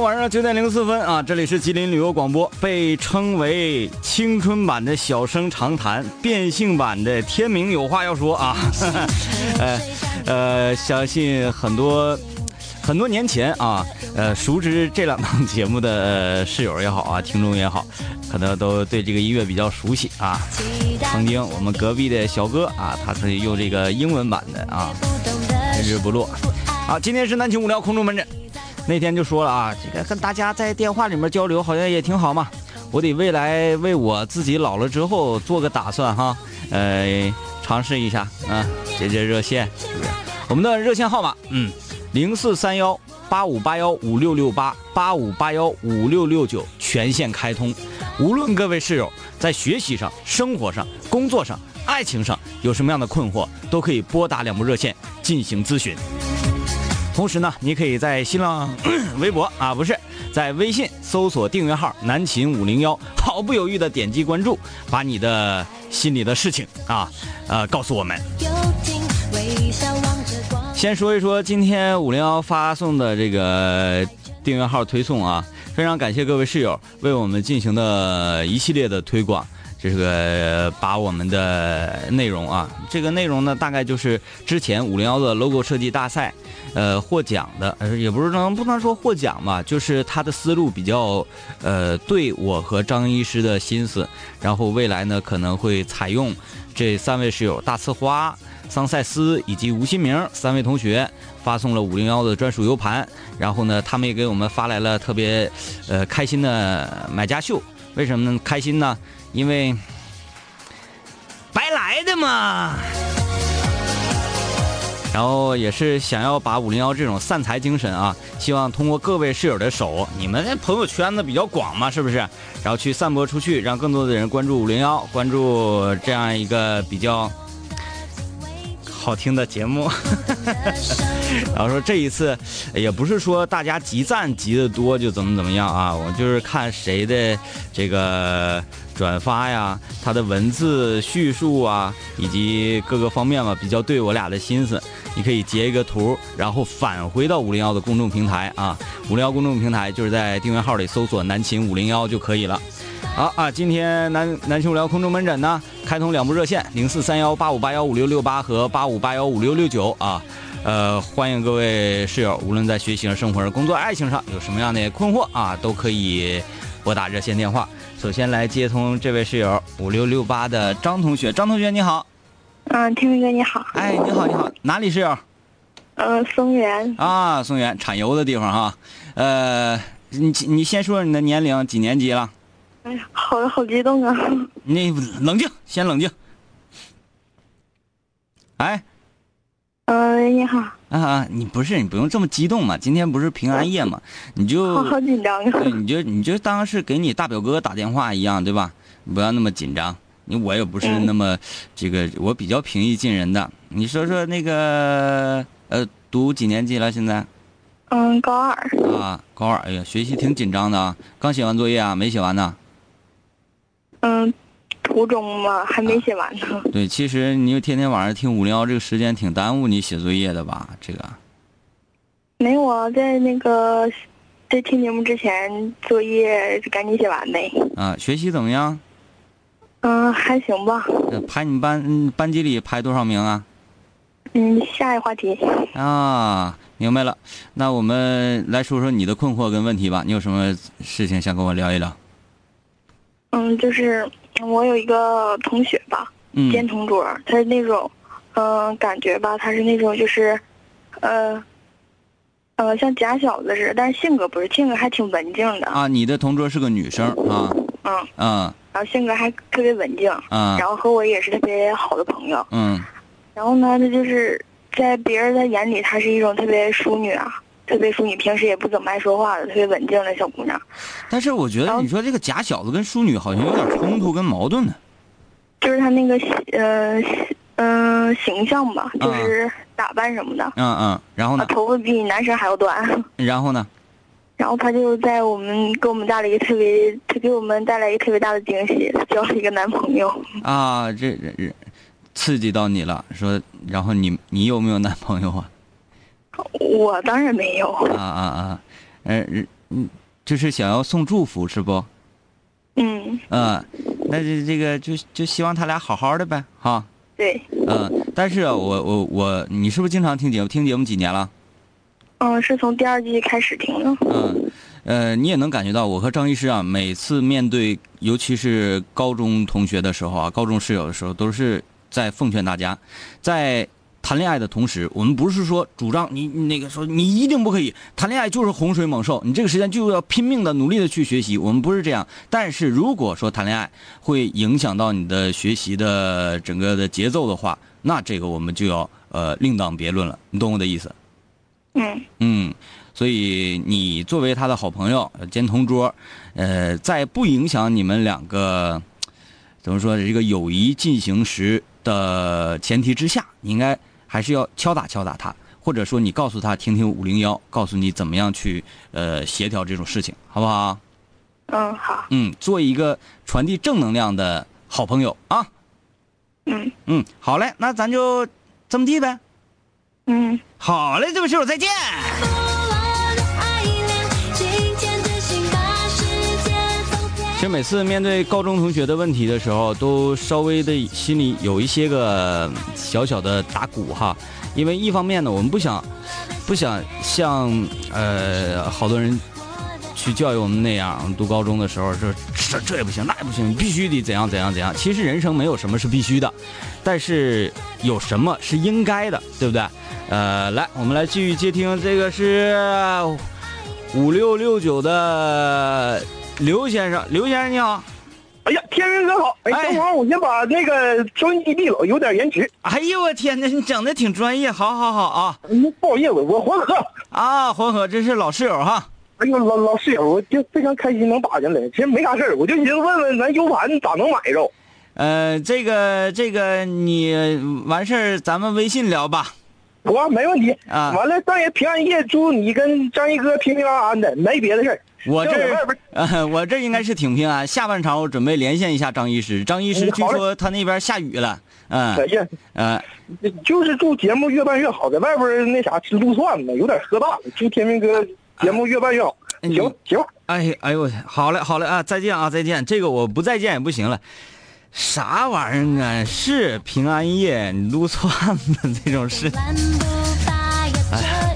晚上九点零四分啊，这里是吉林旅游广播，被称为青春版的小生长谈，变性版的天明有话要说啊。呃呃，相信很多很多年前啊，呃，熟知这两档节目的室友也好啊，听众也好，可能都对这个音乐比较熟悉啊。曾经我们隔壁的小哥啊，他曾经用这个英文版的啊，日不落。好，今天是南青无聊空中门诊。那天就说了啊，这个跟大家在电话里面交流好像也挺好嘛。我得未来为我自己老了之后做个打算哈，呃，尝试一下啊，接接热线，是不是？我们的热线号码，嗯，零四三幺八五八幺五六六八八五八幺五六六九，全线开通。无论各位室友在学习上、生活上、工作上、爱情上有什么样的困惑，都可以拨打两部热线进行咨询。同时呢，你可以在新浪 微博啊，不是在微信搜索订阅号“南秦五零幺”，毫不犹豫的点击关注，把你的心里的事情啊，呃，告诉我们。先说一说今天五零幺发送的这个订阅号推送啊，非常感谢各位室友为我们进行的一系列的推广。这个把我们的内容啊，这个内容呢，大概就是之前五零幺的 logo 设计大赛。呃，获奖的，也不是能不能说获奖吧，就是他的思路比较，呃，对我和张医师的心思，然后未来呢可能会采用这三位室友大呲花、桑塞斯以及吴新明三位同学发送了五零幺的专属 U 盘，然后呢，他们也给我们发来了特别，呃，开心的买家秀。为什么呢？开心呢？因为白来的嘛。然后也是想要把五零幺这种散财精神啊，希望通过各位室友的手，你们的朋友圈子比较广嘛，是不是？然后去散播出去，让更多的人关注五零幺，关注这样一个比较好听的节目。然后说这一次也不是说大家集赞集的多就怎么怎么样啊，我就是看谁的这个。转发呀，他的文字叙述啊，以及各个方面嘛，比较对我俩的心思，你可以截一个图，然后返回到五零幺的公众平台啊，五零幺公众平台就是在订阅号里搜索“南秦五零幺”就可以了。好啊，今天南南秦五聊空中门诊呢，开通两部热线：零四三幺八五八幺五六六八和八五八幺五六六九啊，呃，欢迎各位室友，无论在学习、生活、工作、爱情上有什么样的困惑啊，都可以拨打热线电话。首先来接通这位室友五六六八的张同学，张同学你好，嗯，听明哥你好，哎，你好你好，哪里室友？嗯，松原啊，松原产油的地方哈，呃，你你先说说你的年龄，几年级了？哎呀，好好激动啊！你冷静，先冷静。哎。嗯，你好。啊，你不是你不用这么激动嘛？今天不是平安夜嘛？你就好紧张啊！对，你就你就当是给你大表哥打电话一样，对吧？你不要那么紧张。你我也不是那么这个，我比较平易近人的。你说说那个呃，读几年级了？现在？嗯，高二。啊，高二。哎呀，学习挺紧张的啊！刚写完作业啊？没写完呢？嗯。初中嘛，还没写完呢。对，其实你就天天晚上听五零幺，这个时间挺耽误你写作业的吧？这个。没有啊，在那个在听节目之前，作业赶紧写完呗。啊，学习怎么样？嗯，还行吧。排你们班班级里排多少名啊？嗯，下一个话题。啊，明白了。那我们来说说你的困惑跟问题吧。你有什么事情想跟我聊一聊？嗯，就是。我有一个同学吧，兼同桌，他是那种，嗯，感觉吧，他是那种就是，呃，呃，像假小子似的，但是性格不是，性格还挺文静的。啊，你的同桌是个女生啊？嗯嗯。然后性格还特别文静。嗯。然后和我也是特别好的朋友。嗯。然后呢，他就是在别人的眼里，她是一种特别淑女啊。特别淑女，平时也不怎么爱说话的，特别稳静的小姑娘。但是我觉得你说这个假小子跟淑女好像有点冲突跟矛盾呢。就是她那个呃嗯形象吧，就是打扮什么的。嗯嗯，然后呢？头发比男生还要短。然后呢？然后她就在我们给我们带来一个特别，她给我们带来一个特别大的惊喜，交了一个男朋友。啊，这这刺激到你了，说，然后你你有没有男朋友啊？我当然没有啊啊啊，嗯，嗯，就是想要送祝福是不？嗯。嗯，那这这个就就希望他俩好好的呗，哈。对。嗯，但是我我我，你是不是经常听节目？听节目几年了？嗯，是从第二季开始听的。嗯，呃，你也能感觉到，我和张医师啊，每次面对尤其是高中同学的时候啊，高中室友的时候，都是在奉劝大家，在谈恋爱的同时，我们不是说主张你那个说你一定不可以谈恋爱，就是洪水猛兽，你这个时间就要拼命的努力的去学习，我们不是这样。但是如果说谈恋爱会影响到你的学习的整个的节奏的话，那这个我们就要呃另当别论了，你懂我的意思？嗯嗯，所以你作为他的好朋友兼同桌，呃，在不影响你们两个怎么说这个友谊进行时的前提之下，你应该还是要敲打敲打他，或者说你告诉他听听五零幺，告诉你怎么样去呃协调这种事情，好不好？嗯，好。嗯，做一个传递正能量的好朋友啊。嗯嗯，好嘞，那咱就这么地呗。嗯，好嘞，这位室友再见。每次面对高中同学的问题的时候，都稍微的心里有一些个小小的打鼓哈，因为一方面呢，我们不想不想像呃好多人去教育我们那样，读高中的时候说这这也不行，那也不行，必须得怎样怎样怎样。其实人生没有什么是必须的，但是有什么是应该的，对不对？呃，来，我们来继续接听，这个是五六六九的刘先生，刘先生你好。哎呀，天明哥好！哎，等会儿我先把那个收音机闭了，有点延迟。哎呦我天哪，你整的挺专业，好好好啊。嗯，不好意思，我黄河。啊，黄河，这是老室友哈。哎呦，老老室友，我就非常开心能打进来。其实没啥事儿，我就寻思问问咱 U 盘咋能买着。呃，这个这个你完事儿咱们微信聊吧。我没问题啊！完了，大爷平安夜，祝你跟张一哥平平安安的，没别的事儿。我这 呃，我这应该是挺平安。下半场我准备连线一下张医师，张医师据说他那边下雨了。嗯。哎呀，嗯，就是祝节目越办越好，在外边那啥吃撸串子，有点喝大了。祝天明哥节目越办越好。行行。哎哎呦，好嘞好嘞啊！再见啊再见！这个我不再见也不行了。啥玩意儿啊？是平安夜撸串子这种事。哎，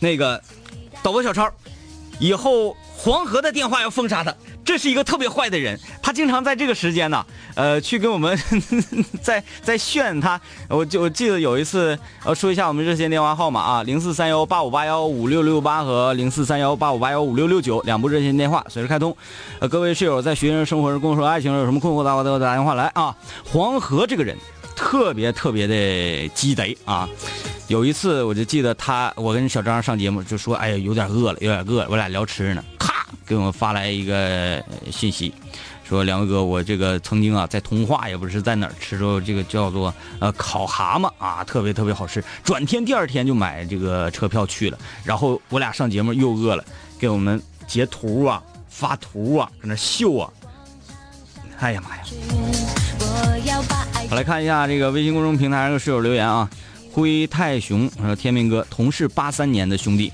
那个导播小超，以后黄河的电话要封杀他。这是一个特别坏的人，他经常在这个时间呢，呃，去跟我们 在在炫他。我就我记得有一次，呃，说一下我们热线电话号码啊，零四三幺八五八幺五六六八和零四三幺八五八幺五六六九两部热线电话随时开通。呃，各位室友在学生生活、工作、爱情有什么困惑的话，都打电话来啊。黄河这个人特别特别的鸡贼啊。有一次我就记得他，我跟小张上节目就说，哎呀，有点饿了，有点饿了，我俩聊吃呢，咔。给我们发来一个信息，说两位哥，我这个曾经啊在通化也不是在哪儿吃着这个叫做呃烤蛤蟆啊，特别特别好吃。转天第二天就买这个车票去了，然后我俩上节目又饿了，给我们截图啊发图啊搁那秀啊，哎呀妈呀！我要把我来看一下这个微信公众平台上的室友留言啊，灰太熊说天明哥同是八三年的兄弟。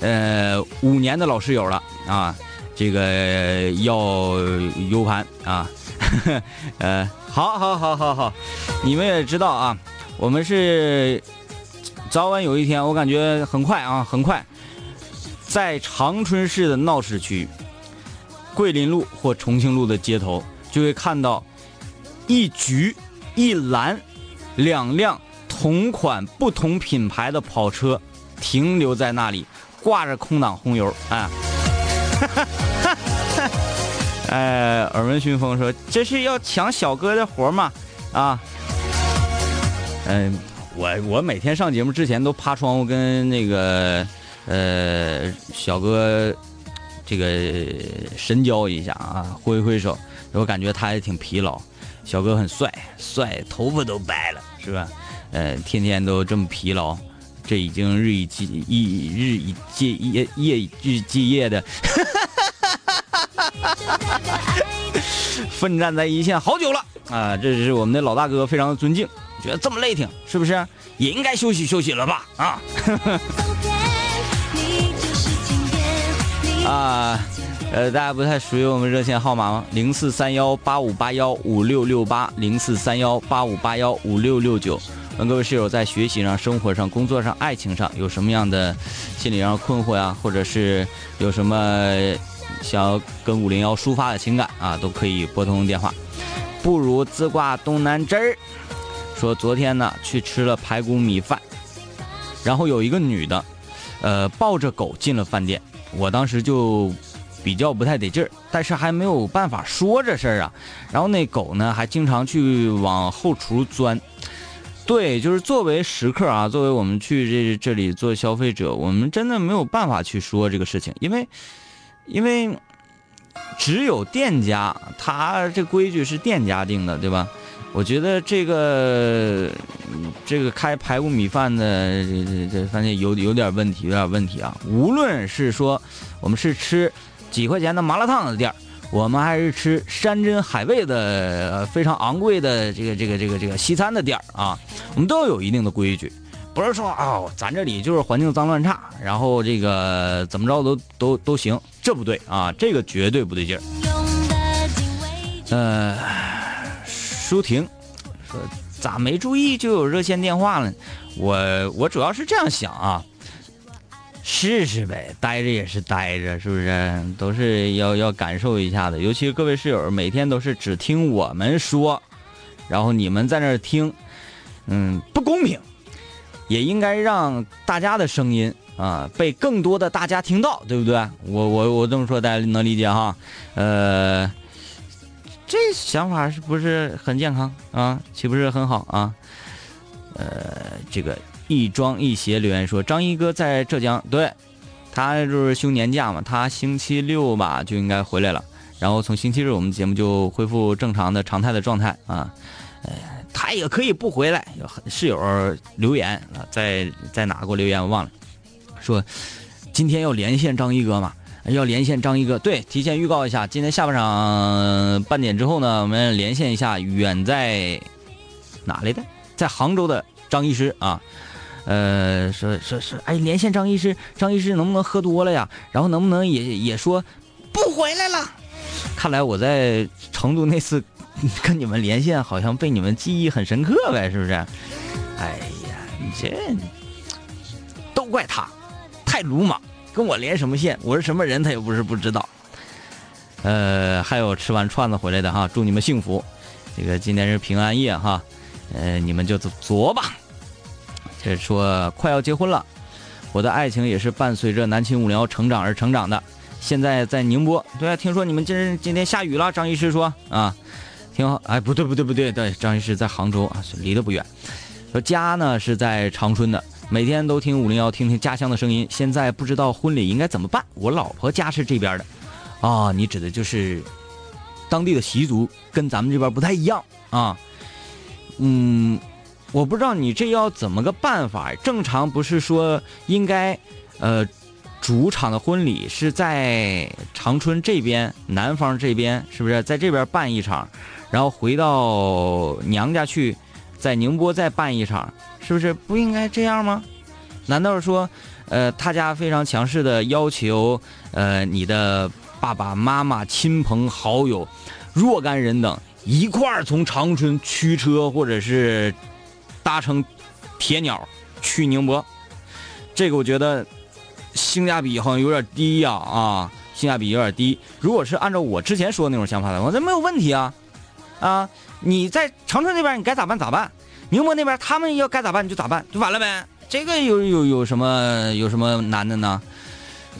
呃，五年的老室友了啊，这个要 U 盘啊，呃，好，好，好，好，好，你们也知道啊，我们是早晚有一天，我感觉很快啊，很快，在长春市的闹市区、桂林路或重庆路的街头，就会看到一橘一蓝两辆同款不同品牌的跑车停留在那里。挂着空挡红油啊！哎，耳闻熏风说这是要抢小哥的活吗？啊，嗯，我我每天上节目之前都趴窗户跟那个呃小哥这个神交一下啊，挥挥手，我感觉他也挺疲劳。小哥很帅，帅，头发都白了，是吧？呃，天天都这么疲劳。这已经日以继一日以继夜夜日继夜的，奋战在一线好久了啊！这是我们的老大哥，非常的尊敬，觉得这么累挺，是不是？也应该休息休息了吧？啊！啊，呃，大家不太熟悉我们热线号码吗？零四三幺八五八幺五六六八，零四三幺八五八幺五六六九。问各位室友在学习上、生活上、工作上、爱情上有什么样的心理上困惑呀？或者是有什么想要跟五零幺抒发的情感啊？都可以拨通电话。不如自挂东南枝儿，说昨天呢去吃了排骨米饭，然后有一个女的，呃，抱着狗进了饭店。我当时就比较不太得劲儿，但是还没有办法说这事儿啊。然后那狗呢还经常去往后厨钻。对，就是作为食客啊，作为我们去这这里做消费者，我们真的没有办法去说这个事情，因为，因为只有店家，他这规矩是店家定的，对吧？我觉得这个这个开排骨米饭的这这这饭店有有点问题，有点问题啊！无论是说我们是吃几块钱的麻辣烫的店儿。我们还是吃山珍海味的非常昂贵的这个这个这个这个西餐的店儿啊，我们都有一定的规矩，不是说啊，咱这里就是环境脏乱差，然后这个怎么着都都都行，这不对啊，这个绝对不对劲儿。呃，舒婷说咋没注意就有热线电话了？我我主要是这样想啊。试试呗，待着也是待着，是不是？都是要要感受一下的。尤其各位室友，每天都是只听我们说，然后你们在那儿听，嗯，不公平。也应该让大家的声音啊被更多的大家听到，对不对？我我我这么说，大家能理解哈？呃，这想法是不是很健康啊？岂不是很好啊？呃，这个。一庄一鞋留言说：“张一哥在浙江，对，他就是休年假嘛，他星期六吧就应该回来了，然后从星期日我们节目就恢复正常的常态的状态啊。呃，他也可以不回来。有室友留言啊，在在哪给我留言我忘了，说今天要连线张一哥嘛，要连线张一哥。对，提前预告一下，今天下半场半点之后呢，我们连线一下远在哪里的，在杭州的张医师啊。”呃，说说说，哎，连线张医师，张医师能不能喝多了呀？然后能不能也也说不回来了？看来我在成都那次跟你们连线，好像被你们记忆很深刻呗，是不是？哎呀，你这都怪他，太鲁莽，跟我连什么线？我是什么人，他又不是不知道。呃，还有吃完串子回来的哈，祝你们幸福。这个今天是平安夜哈，呃，你们就作吧。这说快要结婚了，我的爱情也是伴随着南秦五零幺成长而成长的。现在在宁波，对啊，听说你们今今天下雨了。张医师说啊，挺好。哎，不对不对不对，对，张医师在杭州啊，离得不远。说家呢是在长春的，每天都听五零幺，听听家乡的声音。现在不知道婚礼应该怎么办。我老婆家是这边的，啊，你指的就是当地的习俗跟咱们这边不太一样啊，嗯。我不知道你这要怎么个办法？正常不是说应该，呃，主场的婚礼是在长春这边，男方这边是不是在这边办一场，然后回到娘家去，在宁波再办一场，是不是不应该这样吗？难道说，呃，他家非常强势的要求，呃，你的爸爸妈妈、亲朋好友若干人等一块儿从长春驱车，或者是？搭乘铁鸟去宁波，这个我觉得性价比好像有点低呀啊，性价比有点低。如果是按照我之前说的那种想法的话，这没有问题啊啊！你在长春那边你该咋办咋办，宁波那边他们要该咋办你就咋办，就完了呗。这个有有有什么有什么难的呢？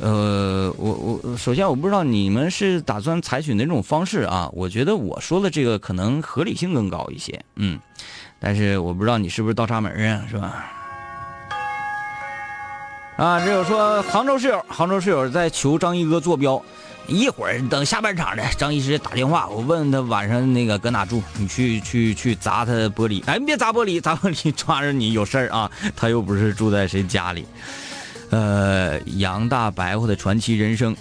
呃，我我首先我不知道你们是打算采取哪种方式啊？我觉得我说的这个可能合理性更高一些，嗯。但是我不知道你是不是倒插门啊，是吧？啊，这有说杭州室友，杭州室友在求张一哥坐标，一会儿等下半场的张医师打电话，我问他晚上那个搁哪住，你去去去砸他玻璃，哎，别砸玻璃，砸玻璃 抓着你有事儿啊，他又不是住在谁家里。呃，杨大白话的传奇人生。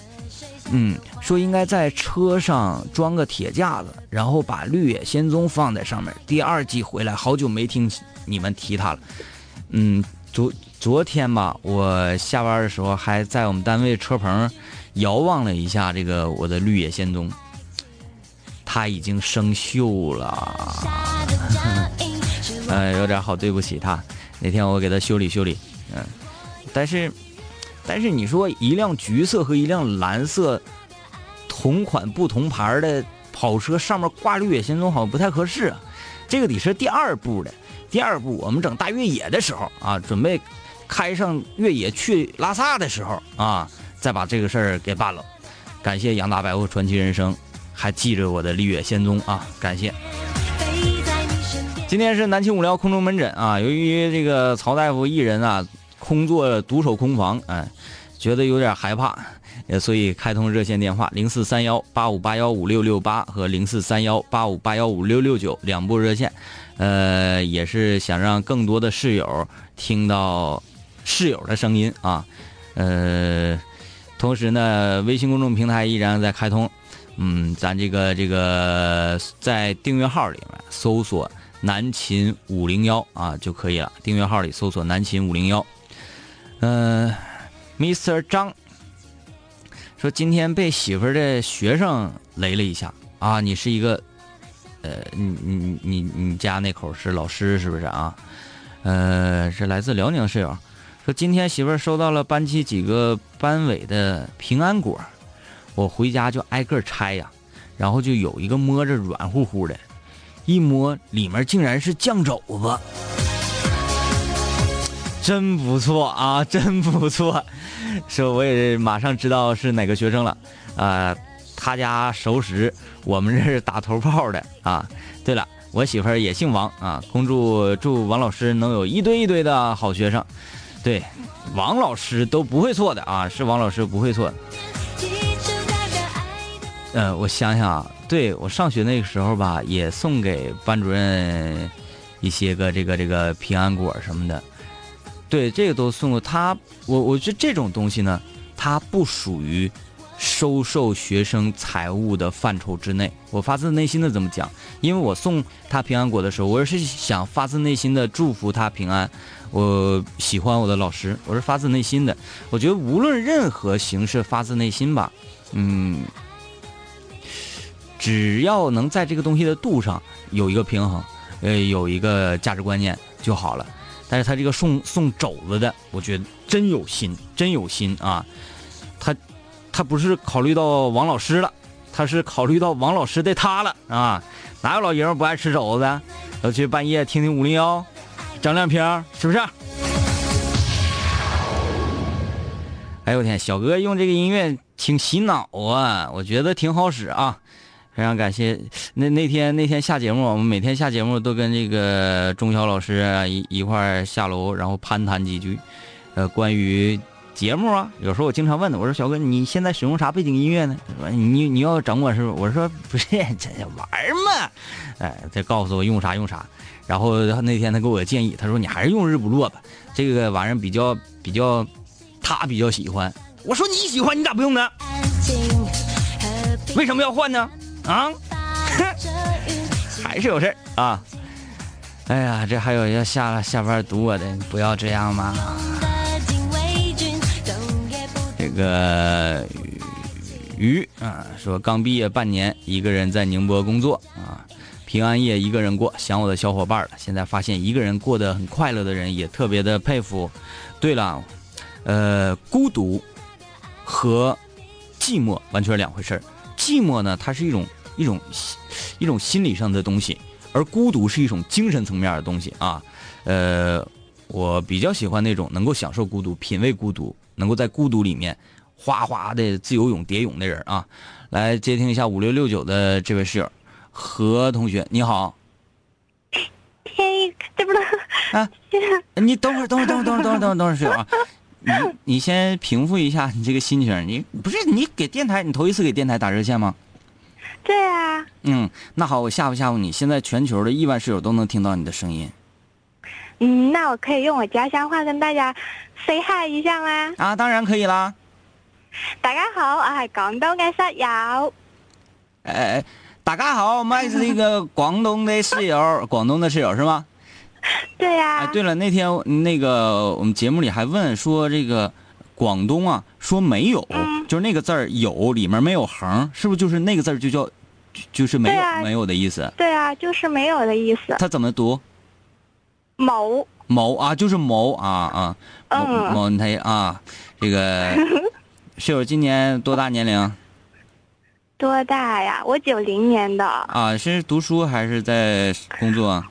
嗯，说应该在车上装个铁架子，然后把《绿野仙踪》放在上面。第二季回来，好久没听你们提他了。嗯，昨昨天吧，我下班的时候还在我们单位车棚遥望了一下这个我的绿野仙踪，它已经生锈了，呃，有点好对不起它。那天我给它修理修理，嗯，但是，但是你说一辆橘色和一辆蓝色同款不同牌的跑车上面挂绿野仙踪好像不太合适啊，这个得是第二步的。第二步，我们整大越野的时候啊，准备开上越野去拉萨的时候啊，再把这个事儿给办了。感谢杨大白和传奇人生，还记着我的绿野仙踪啊，感谢。今天是南青五聊空中门诊啊，由于这个曹大夫一人啊，空座独守空房，哎，觉得有点害怕，所以开通热线电话零四三幺八五八幺五六六八和零四三幺八五八幺五六六九两部热线。呃，也是想让更多的室友听到室友的声音啊。呃，同时呢，微信公众平台依然在开通。嗯，咱这个这个在订阅号里面搜索“南秦五零幺”啊就可以了。订阅号里搜索“南秦五零幺”。嗯，Mr. 张说今天被媳妇儿的学生雷了一下啊，你是一个。呃，你你你你家那口是老师是不是啊？呃，是来自辽宁室友，说今天媳妇儿收到了班级几个班委的平安果，我回家就挨个拆呀，然后就有一个摸着软乎乎的，一摸里面竟然是酱肘子，真不错啊，真不错，说我也马上知道是哪个学生了，啊。他家熟识，我们这是打头炮的啊！对了，我媳妇儿也姓王啊，恭祝祝王老师能有一堆一堆的好学生。对，王老师都不会错的啊，是王老师不会错的。嗯，我想想啊，对我上学那个时候吧，也送给班主任一些个这个这个平安果什么的。对，这个都送过他。我我觉得这种东西呢，它不属于。收受学生财物的范畴之内，我发自内心的这么讲，因为我送他平安果的时候，我是想发自内心的祝福他平安。我喜欢我的老师，我是发自内心的。我觉得无论任何形式发自内心吧，嗯，只要能在这个东西的度上有一个平衡，呃，有一个价值观念就好了。但是他这个送送肘子的，我觉得真有心，真有心啊，他。他不是考虑到王老师了，他是考虑到王老师的他了啊！哪有老爷们不爱吃肘子的？要去半夜听听五零幺，整两瓶，是不是？哎呦我天，小哥用这个音乐挺洗脑啊，我觉得挺好使啊！非常感谢。那那天那天下节目，我们每天下节目都跟这个钟晓老师一一块下楼，然后攀谈几句，呃，关于。节目啊，有时候我经常问他，我说小哥，你现在使用啥背景音乐呢？你你要整我是不？我说 不是，这玩嘛。哎，再告诉我用啥用啥。然后那天他给我建议，他说你还是用日不落吧，这个玩意儿比较比较，他比较喜欢。我说你喜欢你咋不用呢？为什么要换呢？啊？还是有事儿啊？哎呀，这还有要下下班堵我的，不要这样嘛。这个鱼啊，说刚毕业半年，一个人在宁波工作啊，平安夜一个人过，想我的小伙伴了。现在发现一个人过得很快乐的人，也特别的佩服。对了，呃，孤独和寂寞完全是两回事儿。寂寞呢，它是一种一种一种心理上的东西，而孤独是一种精神层面的东西啊。呃，我比较喜欢那种能够享受孤独、品味孤独。能够在孤独里面哗哗的自由泳蝶泳的人啊，来接听一下五六六九的这位室友何同学，你好。嘿，这不能啊！你等会儿，等会儿，等会儿，等会儿，等会儿，等会儿，等会儿，室友啊，你你先平复一下你这个心情。你不是你给电台，你头一次给电台打热线吗？对啊。嗯，那好，我吓唬吓唬你。现在全球的亿万室友都能听到你的声音。嗯，那我可以用我家乡话跟大家 say hi 一下吗？啊，当然可以啦。大家好，我系广东嘅室友。诶，大家好，我系呢个广东的室友，广东的室友是吗？对呀。哎，对了，那天那个我们节目里还问说这个广东啊，说没有，就是那个字儿有里面没有横，是不是就是那个字儿就叫就是没有没有的意思？对啊，就是没有的意思。它怎么读？某某啊，就是某啊啊，某某他啊，这个 室友今年多大年龄？多大呀？我九零年的。啊，是读书还是在工作？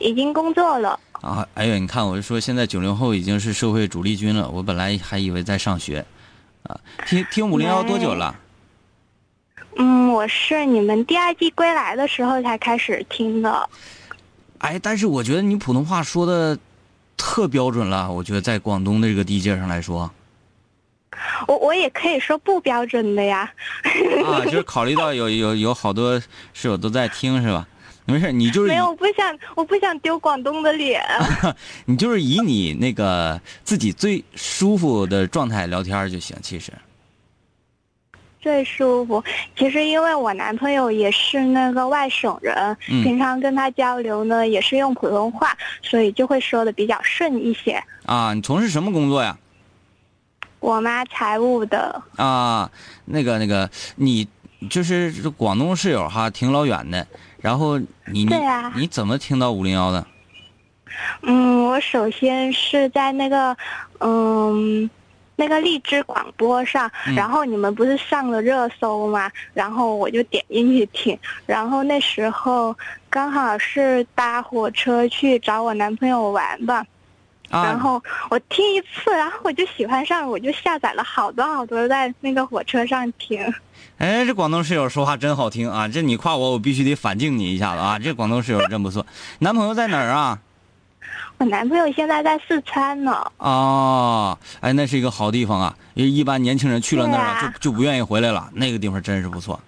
已经工作了。啊，哎呦，你看，我就说现在九零后已经是社会主力军了。我本来还以为在上学，啊，听听五零幺多久了？嗯，我是你们第二季归来的时候才开始听的。哎，但是我觉得你普通话说的特标准了。我觉得在广东的这个地界上来说。我我也可以说不标准的呀。啊，就是考虑到有有有好多室友都在听是吧？没事，你就是没有，我不想我不想丢广东的脸。你就是以你那个自己最舒服的状态聊天就行，其实。最舒服，其实因为我男朋友也是那个外省人，平常跟他交流呢也是用普通话，所以就会说的比较顺一些。啊，你从事什么工作呀？我妈财务的啊，那个那个，你就是广东室友哈，挺老远的。然后你你你怎么听到五零幺的？嗯，我首先是在那个嗯那个荔枝广播上，然后你们不是上了热搜吗？然后我就点进去听，然后那时候刚好是搭火车去找我男朋友玩吧。然后我听一次，然后我就喜欢上，我就下载了好多好多，在那个火车上听。哎，这广东室友说话真好听啊！这你夸我，我必须得反敬你一下子啊！这广东室友真不错。男朋友在哪儿啊？我男朋友现在在四川呢。哦，哎，那是一个好地方啊！一般年轻人去了那儿就就不愿意回来了。那个地方真是不错。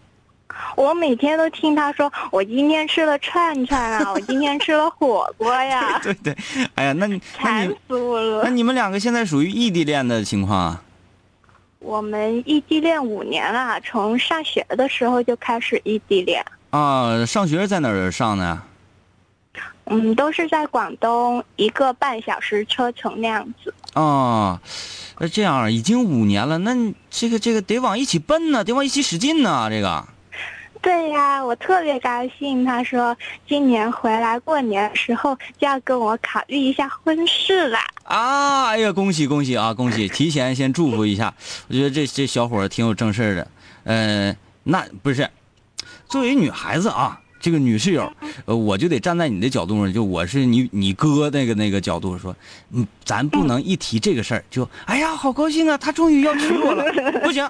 我每天都听他说，我今天吃了串串啊，我今天吃了火锅呀。对对，哎呀，那你馋死我了。那你们两个现在属于异地恋的情况啊？我们异地恋五年了，从上学的时候就开始异地恋。啊，上学在哪儿上呢？嗯，都是在广东，一个半小时车程那样子。啊，那这样已经五年了，那这个这个得往一起奔呢，得往一起使劲呢，这个。对呀，我特别高兴。他说今年回来过年时候就要跟我考虑一下婚事了。啊，哎呀，恭喜恭喜啊，恭喜！提前先祝福一下。我觉得这这小伙挺有正事的。嗯，那不是，作为女孩子啊，这个女室友，呃，我就得站在你的角度上，就我是你你哥那个那个角度说，嗯，咱不能一提这个事儿就，哎呀，好高兴啊，他终于要娶我了，不行。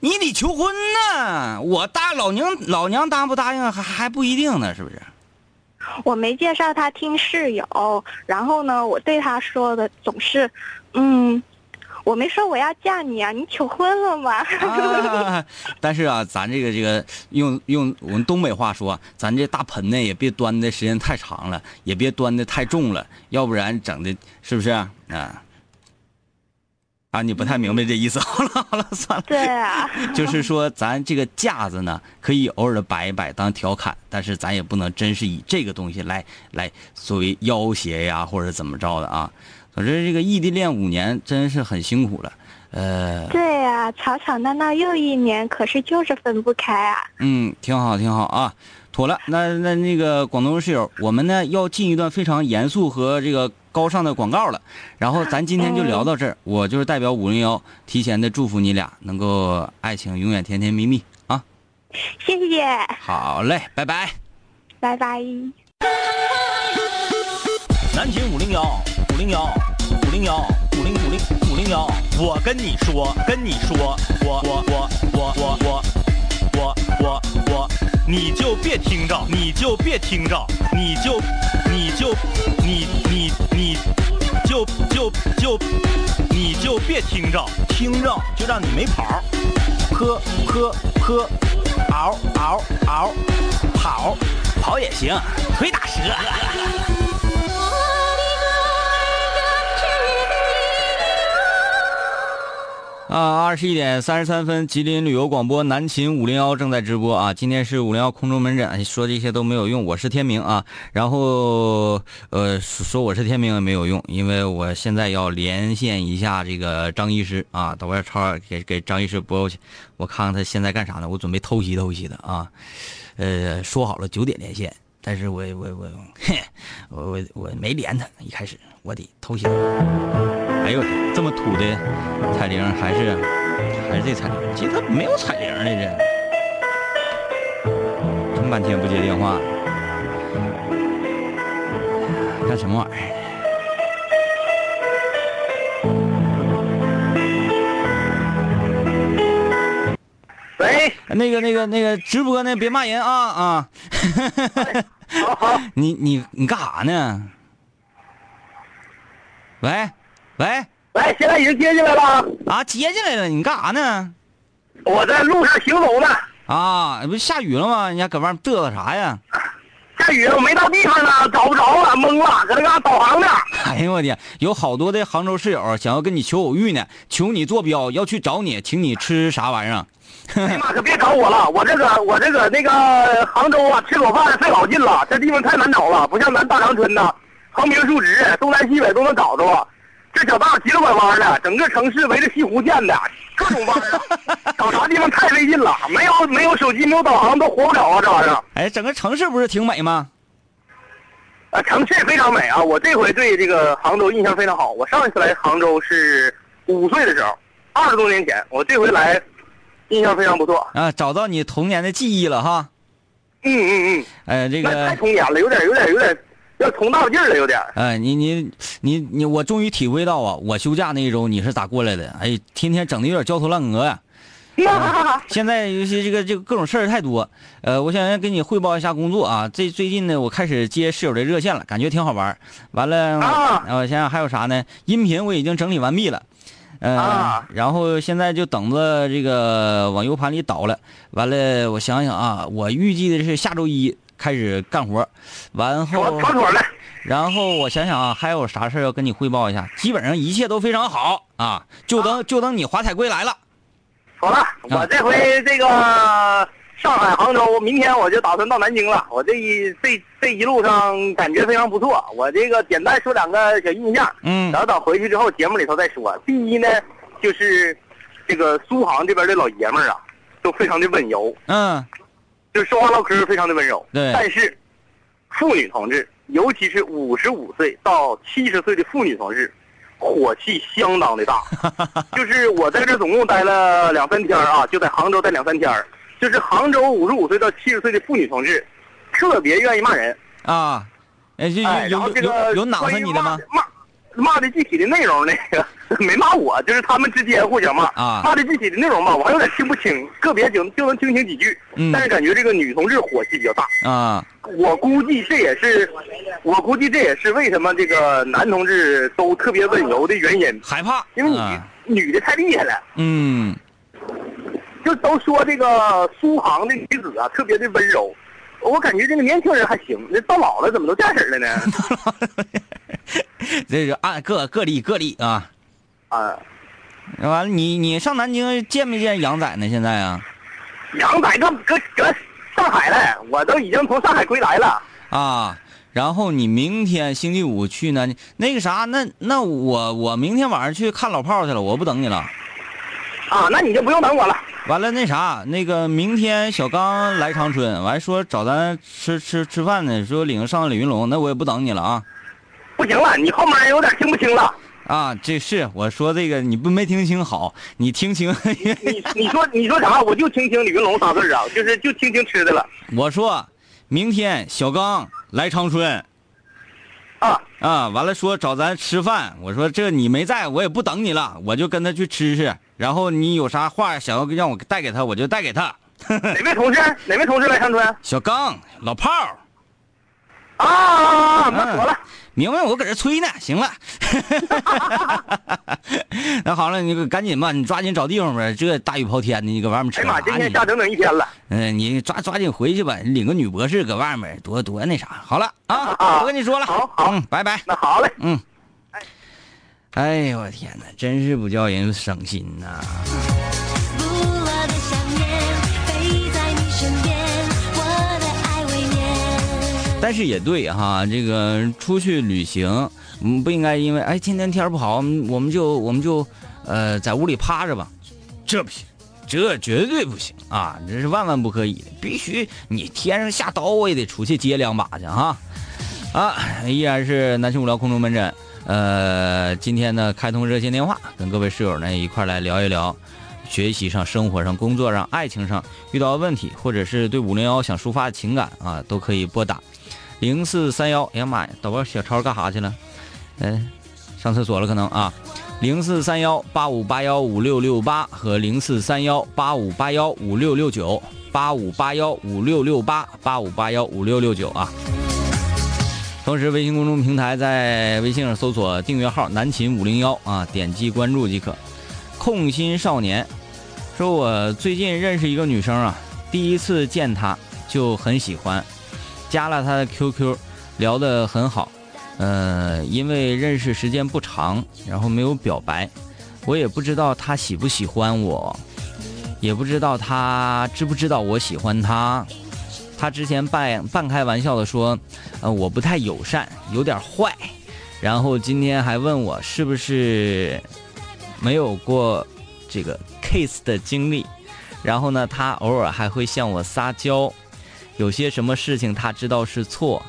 你得求婚呢，我答老娘老娘答不答应还还不一定呢，是不是？我没介绍他听室友，然后呢，我对他说的总是，嗯，我没说我要嫁你啊，你求婚了吗？但是啊，咱这个这个用用我们东北话说，咱这大盆呢也别端的时间太长了，也别端的太重了，要不然整的是不是啊？啊，你不太明白这意思。好了好了，算了。对啊，就是说咱这个架子呢，可以偶尔的摆一摆当调侃，但是咱也不能真是以这个东西来来作为要挟呀，或者怎么着的啊。总之，这个异地恋五年真是很辛苦了。呃，对呀，吵吵闹闹又一年，可是就是分不开啊。嗯，挺好挺好啊，妥了。那那那个广东室友，我们呢要进一段非常严肃和这个。高尚的广告了，然后咱今天就聊到这儿。我就是代表五零幺，提前的祝福你俩能够爱情永远甜甜蜜蜜啊！谢谢。好嘞，拜拜。拜拜。南京五零幺，五零幺，五零幺，五零五零五零幺。我跟你说，跟你说，我我我我我我我我我，你就别听着，你就别听着，你就你就你你。你就就就，你就别听着，听着就让你没跑，喝喝喝，嗷嗷嗷，跑跑也行，腿打折。啊，二十一点三十三分，吉林旅游广播南秦五零幺正在直播啊。今天是五零幺空中门诊，说这些都没有用。我是天明啊，然后呃说我是天明也没有用，因为我现在要连线一下这个张医师啊，等会超给给张医师拨过去，我看看他现在干啥呢？我准备偷袭偷袭的啊。呃，说好了九点连线，但是我我我，我 我我没连他，一开始我的头型。哎呦，这么土的彩铃还是还是这彩铃，其实他没有彩铃的这，这么半天不接电话，干什么玩意儿？喂，那个那个那个直播呢，别骂人啊啊！好好，你你你干啥呢？喂喂喂，现在已经接进来了，啊，接进来了，你干啥呢？我在路上行走呢。啊，不是下雨了吗？你还搁外面嘚瑟啥呀？下雨了，我没到地方呢，找不着了，懵了，搁那嘎导航呢。哎呦我天，有好多的杭州室友想要跟你求偶遇呢，求你坐标，要去找你，请你吃啥玩意儿？哎呀妈，可别找我了，我这个我这个那个杭州啊，吃口饭费老劲了，这地方太难找了，不像咱大长春呐，横平竖直，东南西北都能找着。这小道急了拐弯的，整个城市围着西湖建的，各种弯啊，找啥地方太费劲了，没有没有手机，没有导航都活不了啊，这玩意儿。哎，整个城市不是挺美吗？啊，城市非常美啊！我这回对这个杭州印象非常好。我上一次来杭州是五岁的时候，二十多年前。我这回来，印象非常不错。啊，找到你童年的记忆了哈。嗯嗯嗯。哎，这个太个，童年了，有点有点有点要童大劲儿了，有点。哎，你你你你，我终于体会到啊，我休假那一周你是咋过来的？哎，天天整的有点焦头烂额呀。现在尤其这个这个各种事儿太多，呃，我想跟你汇报一下工作啊。这最近呢，我开始接室友的热线了，感觉挺好玩。完了，我想想还有啥呢？音频我已经整理完毕了，呃，啊然后现在就等着这个往 U 盘里导了。完了，我想想啊，我预计的是下周一开始干活，完后妥妥的，然后我想想啊，还有啥事儿要跟你汇报一下？基本上一切都非常好啊，就等就等你华彩归来了。好了，我这回这个上海、杭州，明天我就打算到南京了。我这一这这一路上感觉非常不错。我这个简单说两个小印象，嗯然后等回去之后节目里头再说。第一呢，就是这个苏杭这边的老爷们儿啊，都非常的温柔，嗯，就是说话唠嗑非常的温柔。对但是妇女同志，尤其是五十五岁到七十岁的妇女同志，火气相当的大。就是我在这总共待了两三天啊，就在杭州待两三天儿。就是杭州五十五岁到七十岁的妇女同志，特别愿意骂人。啊，哎，有有然后这个有有囊死你的吗？骂骂骂的具体的内容那个 没骂我，就是他们之间互相骂。啊。骂的具体的内容吧，我还有点听不清，个别就就能听清几句。嗯。但是感觉这个女同志火气比较大。啊，我估计这也是，我估计这也是为什么这个男同志都特别温柔的原因，害怕，因为女、啊。女的太厉害了。嗯，就都说这个苏杭的女子啊特别的温柔，我感觉这个年轻人还行，那到老了怎么都这样式儿了。呢？这是按个个例个例啊。啊，完了，你你上南京见没见杨仔呢？现在啊杨仔搁搁搁上海了，我都已经从上海归来了。啊，然后你明天星期五去呢？那个啥，那那我我明天晚上去看老炮儿去了，我不等你了。啊，那你就不用等我了。完了，那啥，那个明天小刚来长春，完说找咱吃吃吃饭呢，说领上李云龙，那我也不等你了啊不行了，你后面有点听不清了。啊！这是我说这个，你不没听清好，你听清。你你说你说啥？我就听清李云龙仨字儿啊，就是就听清吃的了。我说，明天小刚来长春啊，啊，完了说找咱吃饭，我说这你没在，我也不等你了，我就跟他去吃吃。然后你有啥话想要让我带给他，我就带给他。哪位同事？哪位同事来长春？小刚，老炮儿，啊啊啊！那妥了。明白我搁这催呢。行了，那好了，你赶紧吧，你抓紧找地方吧。这大雨抛天的，你搁外面扯哎呀妈，啥呢今天？下整整一天了。嗯，你抓抓紧回去吧，你领个女博士搁外面，多多那啥。好了啊，啊不跟你说了，好好嗯，拜拜。那好嘞。嗯，哎呦我天哪，真是不叫人省心呐！但是也对哈，这个出去旅行，嗯，不应该因为哎今天天不好，我们就我们就呃在屋里趴着吧，这不行，这绝对不行啊，这是万万不可以的，必须你天上下刀我也得出去接两把去哈。啊，依然是南青无聊空中门诊，呃，今天呢开通热线电话，跟各位室友呢一块来聊一聊，学习上、生活上、工作上、爱情上遇到的问题，或者是对五零幺想抒发的情感啊，都可以拨打。零四三幺，哎呀妈呀，导播小超干啥去了？嗯，上厕所了可能啊。零四三幺八五八幺五六六八和零四三幺八五八幺五六六九，八五八幺五六六八，八五八幺五六六九啊。同时，微信公众平台在微信上搜索订阅号“南秦五零幺”啊，点击关注即可。空心少年说：“我最近认识一个女生啊，第一次见她就很喜欢。”加了他的 QQ，聊得很好，呃，因为认识时间不长，然后没有表白，我也不知道他喜不喜欢我，也不知道他知不知道我喜欢他。他之前半半开玩笑的说，呃，我不太友善，有点坏，然后今天还问我是不是没有过这个 kiss 的经历，然后呢，他偶尔还会向我撒娇。有些什么事情他知道是错，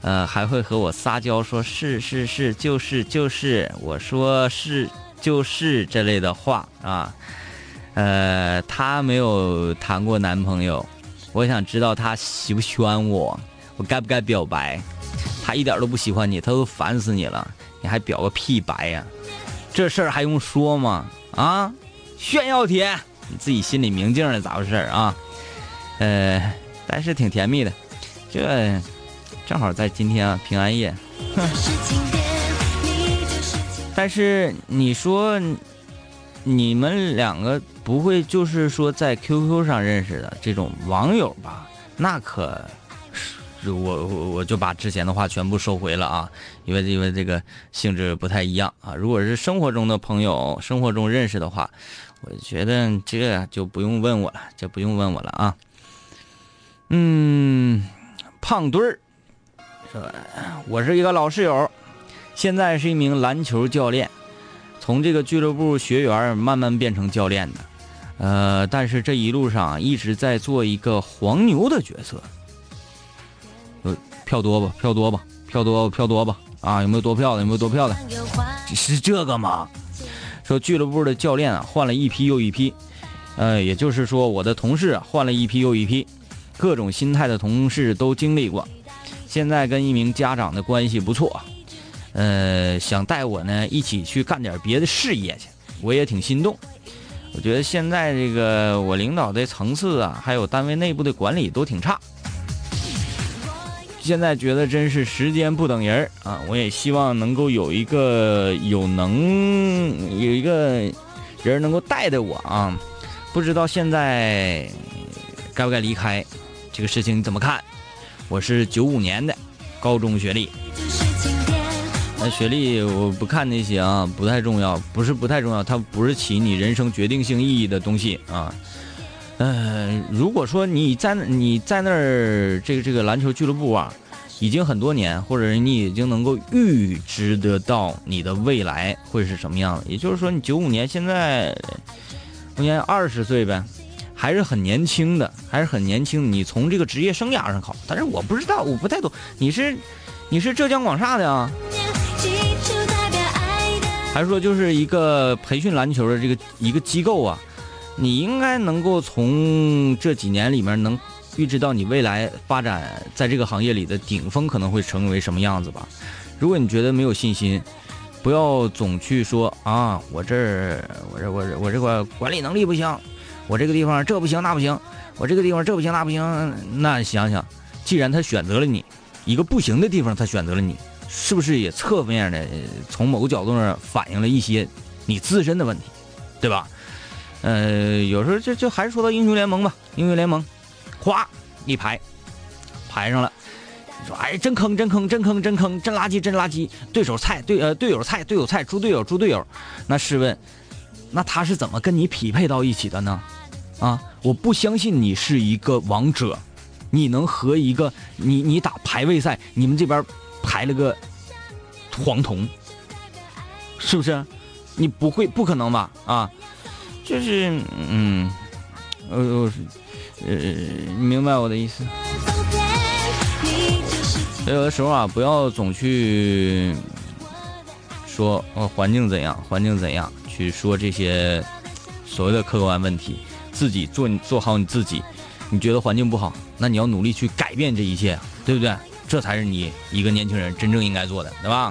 呃，还会和我撒娇说是是是就是就是，我说是就是这类的话啊，呃，他没有谈过男朋友，我想知道他喜不喜欢我，我该不该表白？他一点都不喜欢你，他都烦死你了，你还表个屁白呀？这事儿还用说吗？啊，炫耀帖，你自己心里明镜了咋回事啊？呃。但是挺甜蜜的，这正好在今天啊平安夜。但是你说你们两个不会就是说在 QQ 上认识的这种网友吧？那可我我我就把之前的话全部收回了啊，因为因为这个性质不太一样啊。如果是生活中的朋友，生活中认识的话，我觉得这就不用问我了，这不用问我了啊。嗯，胖墩儿说：“我是一个老室友，现在是一名篮球教练，从这个俱乐部学员慢慢变成教练的。呃，但是这一路上一直在做一个黄牛的角色。呃，票多吧？票多吧？票多票多吧？啊，有没有多票的？有没有多票的？是这个吗？说俱乐部的教练啊，换了一批又一批。呃，也就是说，我的同事啊，换了一批又一批。”各种心态的同事都经历过，现在跟一名家长的关系不错，呃，想带我呢一起去干点别的事业去，我也挺心动。我觉得现在这个我领导的层次啊，还有单位内部的管理都挺差。现在觉得真是时间不等人啊！我也希望能够有一个有能有一个人能够带带我啊，不知道现在该不该离开。这个事情你怎么看？我是九五年的，高中学历。那学历我不看那些啊，不太重要，不是不太重要，它不是起你人生决定性意义的东西啊。嗯，如果说你在你在那儿这个这个篮球俱乐部啊，已经很多年，或者你已经能够预知得到你的未来会是什么样，也就是说你九五年现在，目前二十岁呗。还是很年轻的，还是很年轻。你从这个职业生涯上考，但是我不知道，我不太懂。你是，你是浙江广厦的啊？还是说就是一个培训篮球的这个一个机构啊？你应该能够从这几年里面能预知到你未来发展在这个行业里的顶峰可能会成为什么样子吧？如果你觉得没有信心，不要总去说啊，我这，我这，我这，我这块管理能力不行。我这个地方这不行那不行，我这个地方这不行那不行，那想想，既然他选择了你，一个不行的地方他选择了你，是不是也侧面的从某个角度上反映了一些你自身的问题，对吧？呃，有时候就就还是说到英雄联盟吧，英雄联盟，咵一排排上了，说哎，真坑，真坑，真坑，真坑，真垃圾，真垃圾。对手菜，队呃队友菜，队友菜，猪队友，猪队友。那试问，那他是怎么跟你匹配到一起的呢？啊，我不相信你是一个王者，你能和一个你你打排位赛，你们这边排了个黄铜，是不是？你不会，不可能吧？啊，就是嗯，呃呃，你明白我的意思？有的时候啊，不要总去说呃环境怎样，环境怎样去说这些所谓的客观问题，自己做做好你自己。你觉得环境不好，那你要努力去改变这一切，对不对？这才是你一个年轻人真正应该做的，对吧？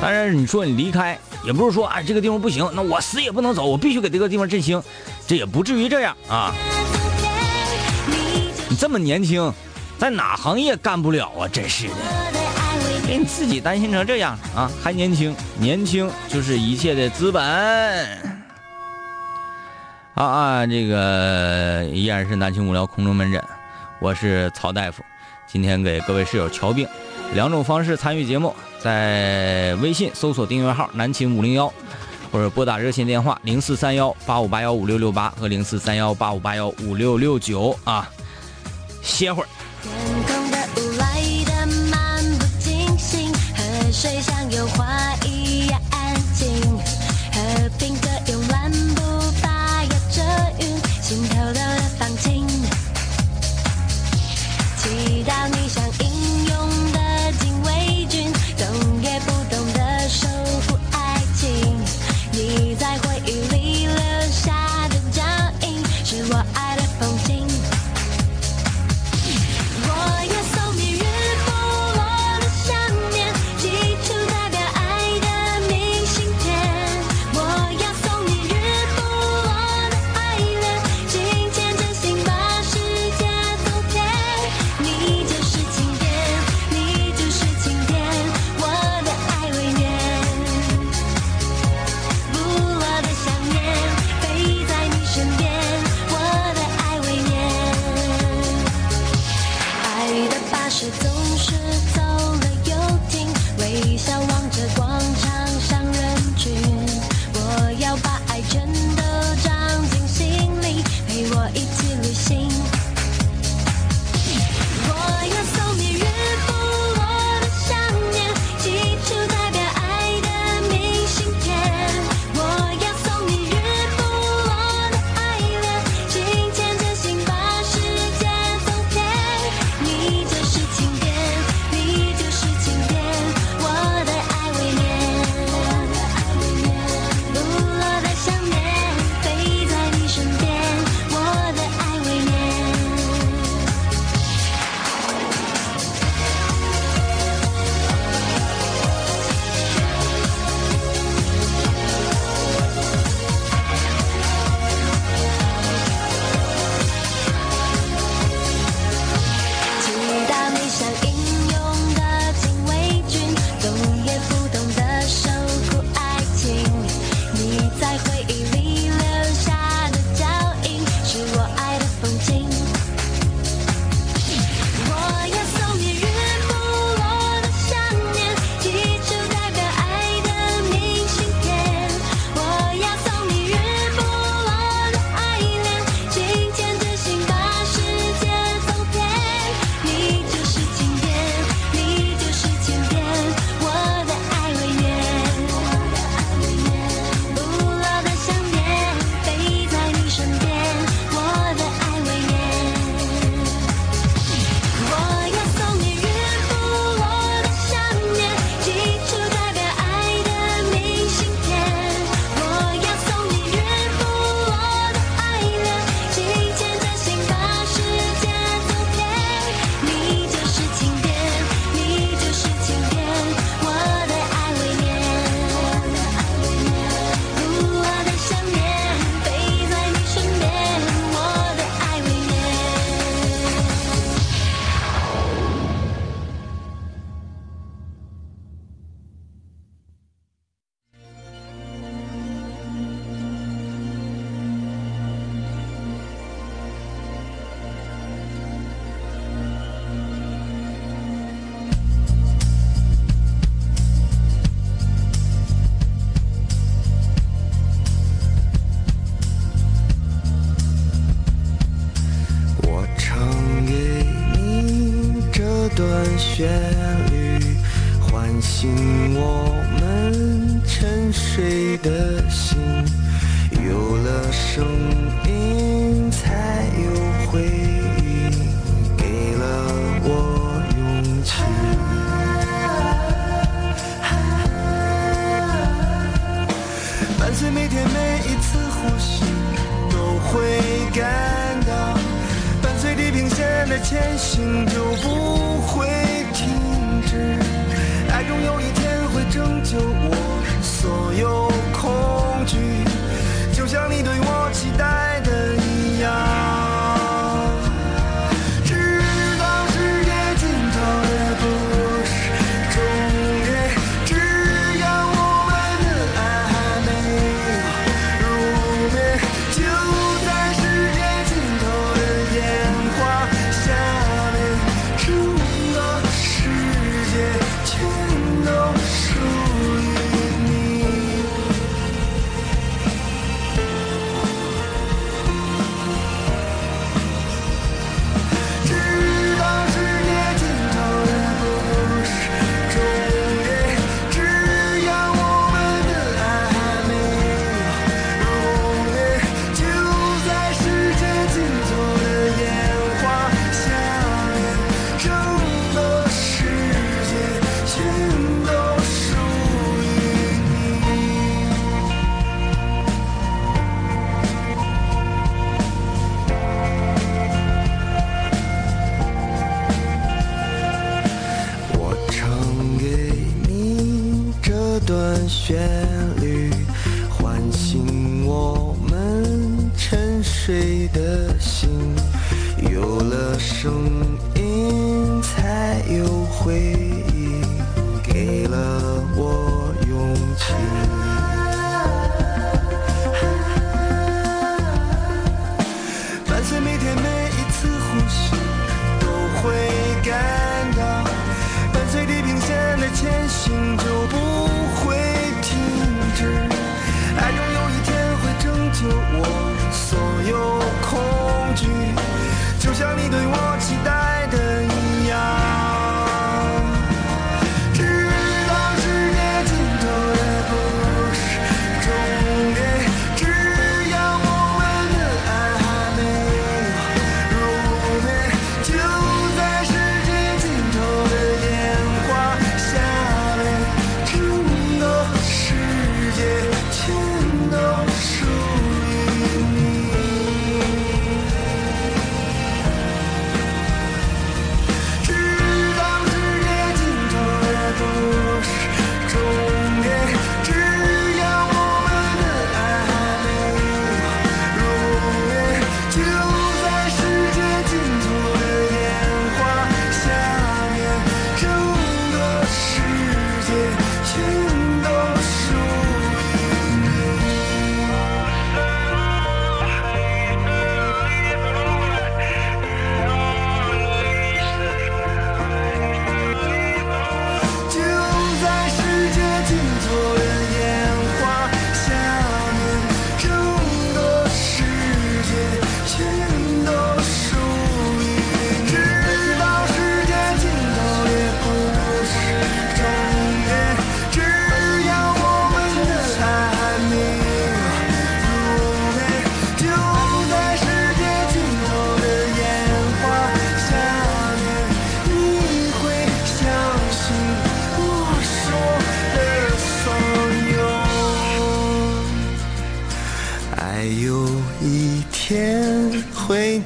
当然，你说你离开，也不是说啊这个地方不行，那我死也不能走，我必须给这个地方振兴，这也不至于这样啊。你这么年轻，在哪行业干不了啊？真是的，给你自己担心成这样啊！还年轻，年轻就是一切的资本。啊啊，这个依然是南青无聊空中门诊，我是曹大夫，今天给各位室友瞧病，两种方式参与节目，在微信搜索订阅号南秦五零幺，或者拨打热线电话零四三幺八五八幺五六六八和零四三幺八五八幺五六六九啊。歇会儿。水上有花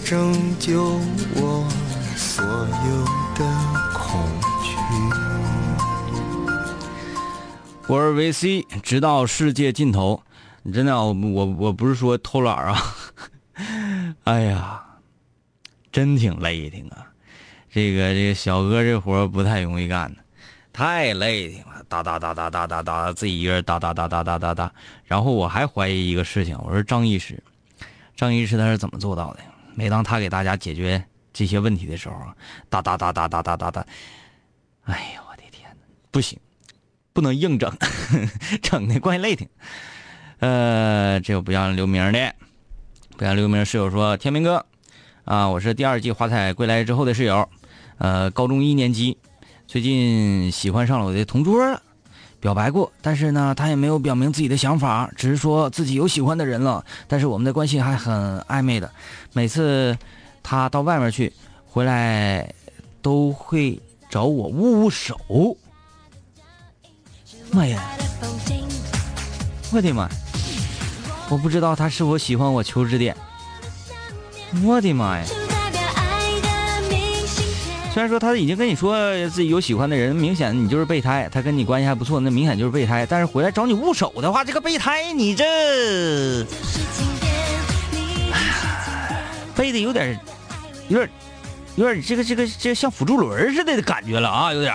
拯救我所有的恐惧。我是维 C 直到世界尽头，真的，我我不是说偷懒啊，哎呀，真挺累挺啊，这个这个小哥这活不太容易干的太累挺了，哒哒哒哒哒哒哒，自己一个人哒哒哒哒哒哒哒。然后我还怀疑一个事情，我说张医师，张医师他是怎么做到的？每当他给大家解决这些问题的时候，哒哒哒哒哒哒哒哒，哎呀，我的天不行。不能硬整，整的怪累挺。呃，这个不想留名的，不想留名室友说：“天明哥，啊，我是第二季华彩归来之后的室友，呃，高中一年级，最近喜欢上了我的同桌，表白过，但是呢，他也没有表明自己的想法，只是说自己有喜欢的人了。但是我们的关系还很暧昧的。每次他到外面去，回来都会找我握握手。妈呀！我的妈！我不知道他是否喜欢我求指点。我的妈呀！虽然说他已经跟你说自己有喜欢的人，明显你就是备胎，他跟你关系还不错，那明显就是备胎。但是回来找你握手的话，这个备胎你这，背的有点，有点，有点这个这个这像辅助轮似的的感觉了啊，有点。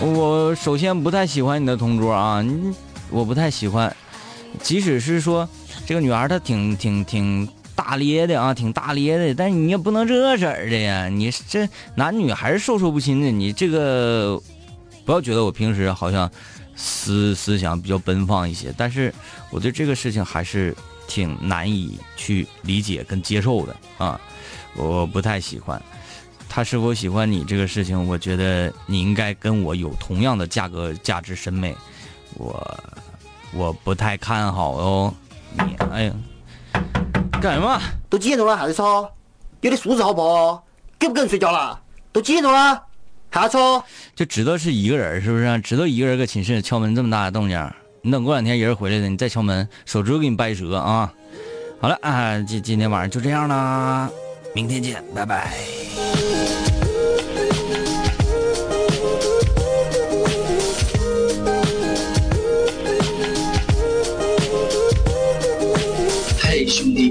我首先不太喜欢你的同桌啊，你我不太喜欢，即使是说这个女孩她挺挺挺。大咧的啊，挺大咧的，但是你也不能这色儿的呀。你这男女还是授受不亲的。你这个不要觉得我平时好像思思想比较奔放一些，但是我对这个事情还是挺难以去理解跟接受的啊。我不太喜欢他是否喜欢你这个事情，我觉得你应该跟我有同样的价格、价值、审美。我我不太看好哦。你哎呀。干什么？都几点钟了还在吵？有点素质好不好？给不跟人睡觉了？都几点钟了还吵？就知道是一个人是不是？知道一个人搁寝室敲门这么大的动静，你等过两天人回来了，你再敲门，手指头给你掰折啊！好了啊，今今天晚上就这样啦，明天见，拜拜。嘿兄弟，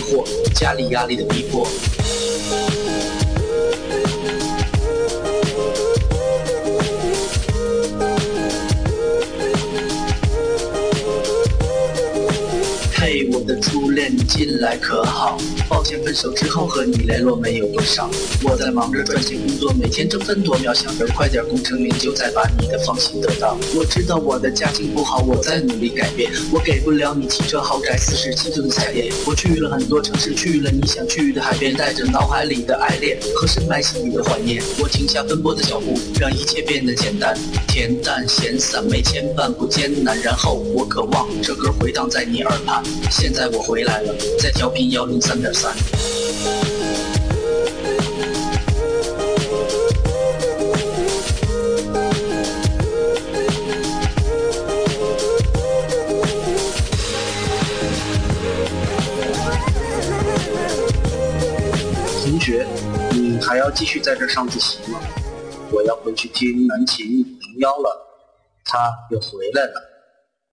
惑，家里压力的逼迫。嘿，我的初恋，你近来可好？抱歉，分手之后和你联络没有多少。我在忙着赚钱工作，每天争分夺秒，想着快点功成名就，再把你的芳心得到。我知道我的家境不好，我在努力改变。我给不了你汽车豪宅，四十七寸的彩电。我去了很多城市，去了你想去的海边，带着脑海里的爱恋和深埋心底的怀念。我停下奔波的脚步，让一切变得简单，恬淡闲散，没牵绊不艰难。然后我渴望这歌回荡在你耳畔。现在我回来了，在调频幺零三点三。同学，你还要继续在这上自习吗？我要回去听南琴邀了，他又回来了。